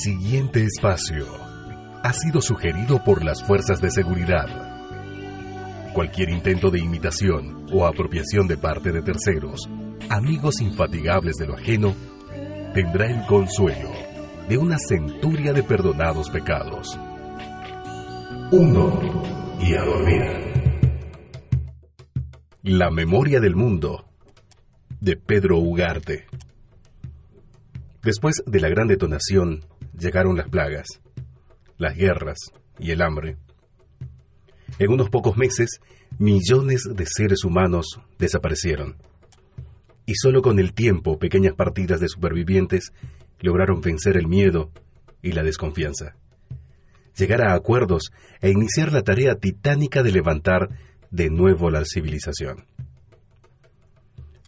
Siguiente espacio ha sido sugerido por las fuerzas de seguridad. Cualquier intento de imitación o apropiación de parte de terceros, amigos infatigables de lo ajeno, tendrá el consuelo de una centuria de perdonados pecados. Uno y a dormir. La memoria del mundo de Pedro Ugarte. Después de la gran detonación, llegaron las plagas, las guerras y el hambre. En unos pocos meses, millones de seres humanos desaparecieron. Y solo con el tiempo, pequeñas partidas de supervivientes lograron vencer el miedo y la desconfianza. Llegar a acuerdos e iniciar la tarea titánica de levantar de nuevo la civilización.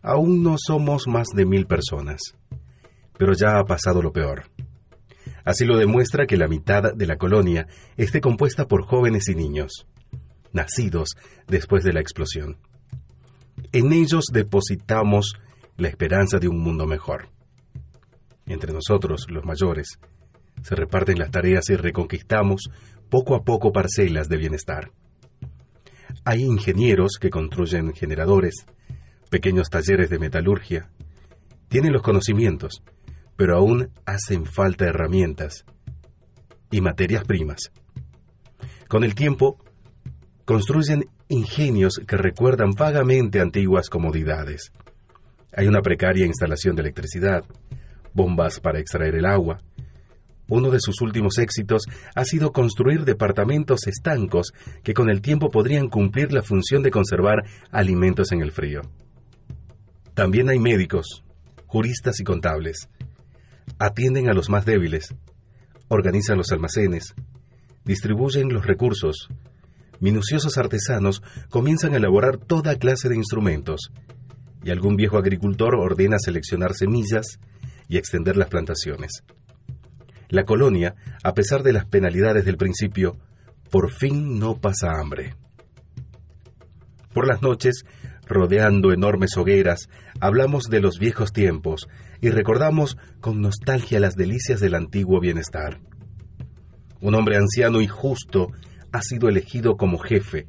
Aún no somos más de mil personas pero ya ha pasado lo peor. Así lo demuestra que la mitad de la colonia esté compuesta por jóvenes y niños, nacidos después de la explosión. En ellos depositamos la esperanza de un mundo mejor. Entre nosotros, los mayores, se reparten las tareas y reconquistamos poco a poco parcelas de bienestar. Hay ingenieros que construyen generadores, pequeños talleres de metalurgia, tienen los conocimientos, pero aún hacen falta herramientas y materias primas. Con el tiempo, construyen ingenios que recuerdan vagamente antiguas comodidades. Hay una precaria instalación de electricidad, bombas para extraer el agua. Uno de sus últimos éxitos ha sido construir departamentos estancos que con el tiempo podrían cumplir la función de conservar alimentos en el frío. También hay médicos, juristas y contables, atienden a los más débiles, organizan los almacenes, distribuyen los recursos. Minuciosos artesanos comienzan a elaborar toda clase de instrumentos, y algún viejo agricultor ordena seleccionar semillas y extender las plantaciones. La colonia, a pesar de las penalidades del principio, por fin no pasa hambre. Por las noches, rodeando enormes hogueras, hablamos de los viejos tiempos y recordamos con nostalgia las delicias del antiguo bienestar. Un hombre anciano y justo ha sido elegido como jefe,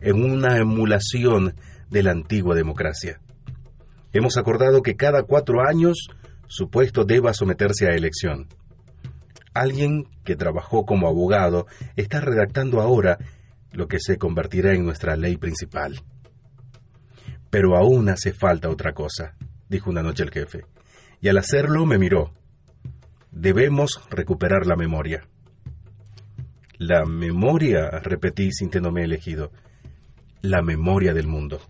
en una emulación de la antigua democracia. Hemos acordado que cada cuatro años su puesto deba someterse a elección. Alguien que trabajó como abogado está redactando ahora lo que se convertirá en nuestra ley principal. Pero aún hace falta otra cosa, dijo una noche el jefe, y al hacerlo me miró. Debemos recuperar la memoria. La memoria, repetí sintiéndome elegido, la memoria del mundo.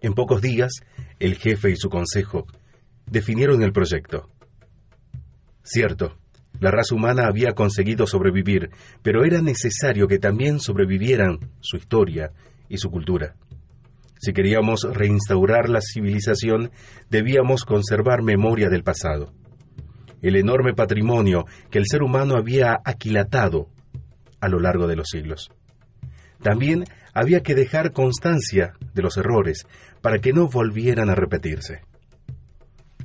En pocos días, el jefe y su consejo definieron el proyecto. Cierto, la raza humana había conseguido sobrevivir, pero era necesario que también sobrevivieran su historia y su cultura. Si queríamos reinstaurar la civilización, debíamos conservar memoria del pasado. El enorme patrimonio que el ser humano había aquilatado a lo largo de los siglos. También había que dejar constancia de los errores para que no volvieran a repetirse.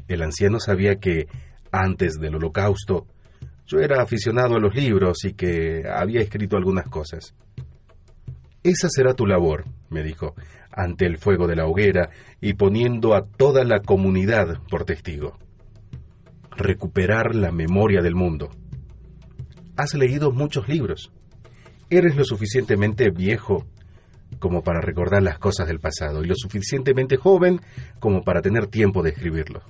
El anciano sabía que, antes del holocausto, yo era aficionado a los libros y que había escrito algunas cosas. Esa será tu labor, me dijo, ante el fuego de la hoguera y poniendo a toda la comunidad por testigo. Recuperar la memoria del mundo. Has leído muchos libros. Eres lo suficientemente viejo como para recordar las cosas del pasado y lo suficientemente joven como para tener tiempo de escribirlo.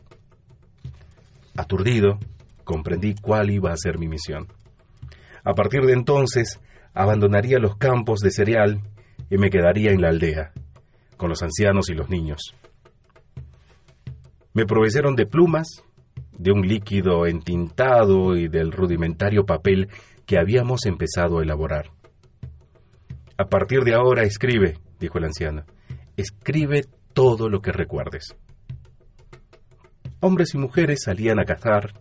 Aturdido, comprendí cuál iba a ser mi misión. A partir de entonces, abandonaría los campos de cereal y me quedaría en la aldea, con los ancianos y los niños. Me proveyeron de plumas, de un líquido entintado y del rudimentario papel que habíamos empezado a elaborar. A partir de ahora escribe, dijo el anciano, escribe todo lo que recuerdes. Hombres y mujeres salían a cazar,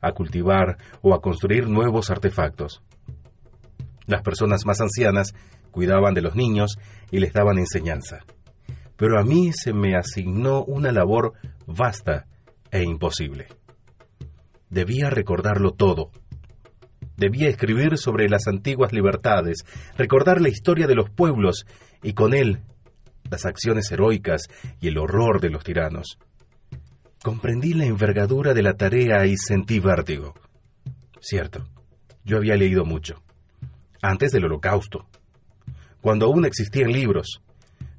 a cultivar o a construir nuevos artefactos. Las personas más ancianas cuidaban de los niños y les daban enseñanza. Pero a mí se me asignó una labor vasta e imposible. Debía recordarlo todo. Debía escribir sobre las antiguas libertades, recordar la historia de los pueblos y con él las acciones heroicas y el horror de los tiranos. Comprendí la envergadura de la tarea y sentí vértigo. Cierto, yo había leído mucho, antes del holocausto, cuando aún existían libros,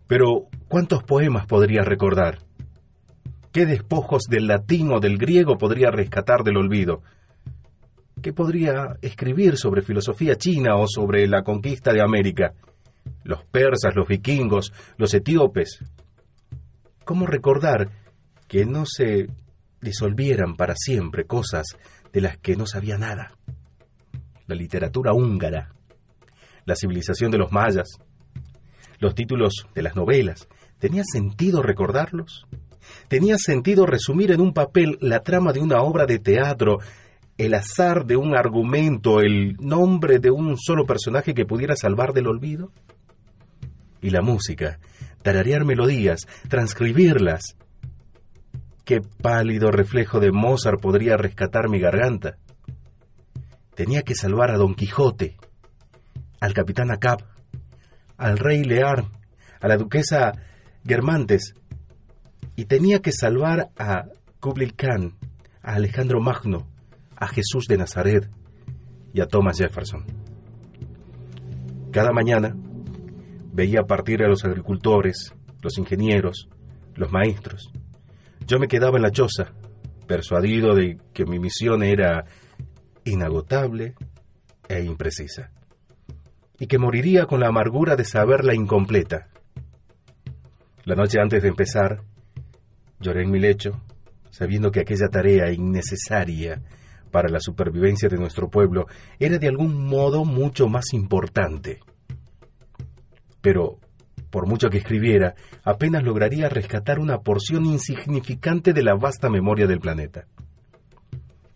pero ¿cuántos poemas podría recordar? ¿Qué despojos del latín o del griego podría rescatar del olvido? ¿Qué podría escribir sobre filosofía china o sobre la conquista de América? Los persas, los vikingos, los etíopes. ¿Cómo recordar que no se disolvieran para siempre cosas de las que no sabía nada. La literatura húngara, la civilización de los mayas, los títulos de las novelas, ¿tenía sentido recordarlos? ¿Tenía sentido resumir en un papel la trama de una obra de teatro, el azar de un argumento, el nombre de un solo personaje que pudiera salvar del olvido? Y la música, tararear melodías, transcribirlas, qué pálido reflejo de Mozart podría rescatar mi garganta. Tenía que salvar a Don Quijote, al capitán Acab, al rey Lear, a la duquesa Germantes, y tenía que salvar a Kublai Khan, a Alejandro Magno, a Jesús de Nazaret y a Thomas Jefferson. Cada mañana veía partir a los agricultores, los ingenieros, los maestros, yo me quedaba en la choza, persuadido de que mi misión era inagotable e imprecisa, y que moriría con la amargura de saberla incompleta. La noche antes de empezar, lloré en mi lecho, sabiendo que aquella tarea innecesaria para la supervivencia de nuestro pueblo era de algún modo mucho más importante. Pero por mucho que escribiera, apenas lograría rescatar una porción insignificante de la vasta memoria del planeta.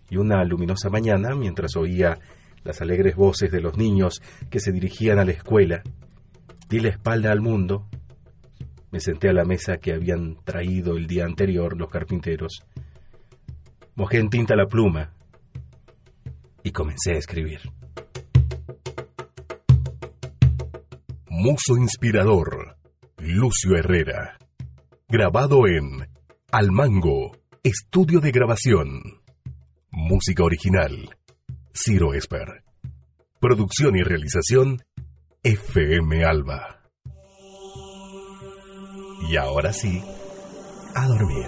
Y una luminosa mañana, mientras oía las alegres voces de los niños que se dirigían a la escuela, di la espalda al mundo, me senté a la mesa que habían traído el día anterior los carpinteros, mojé en tinta la pluma y comencé a escribir. Muso Inspirador, Lucio Herrera. Grabado en Almango, Estudio de Grabación. Música original, Ciro Esper. Producción y realización, FM Alba. Y ahora sí, a dormir.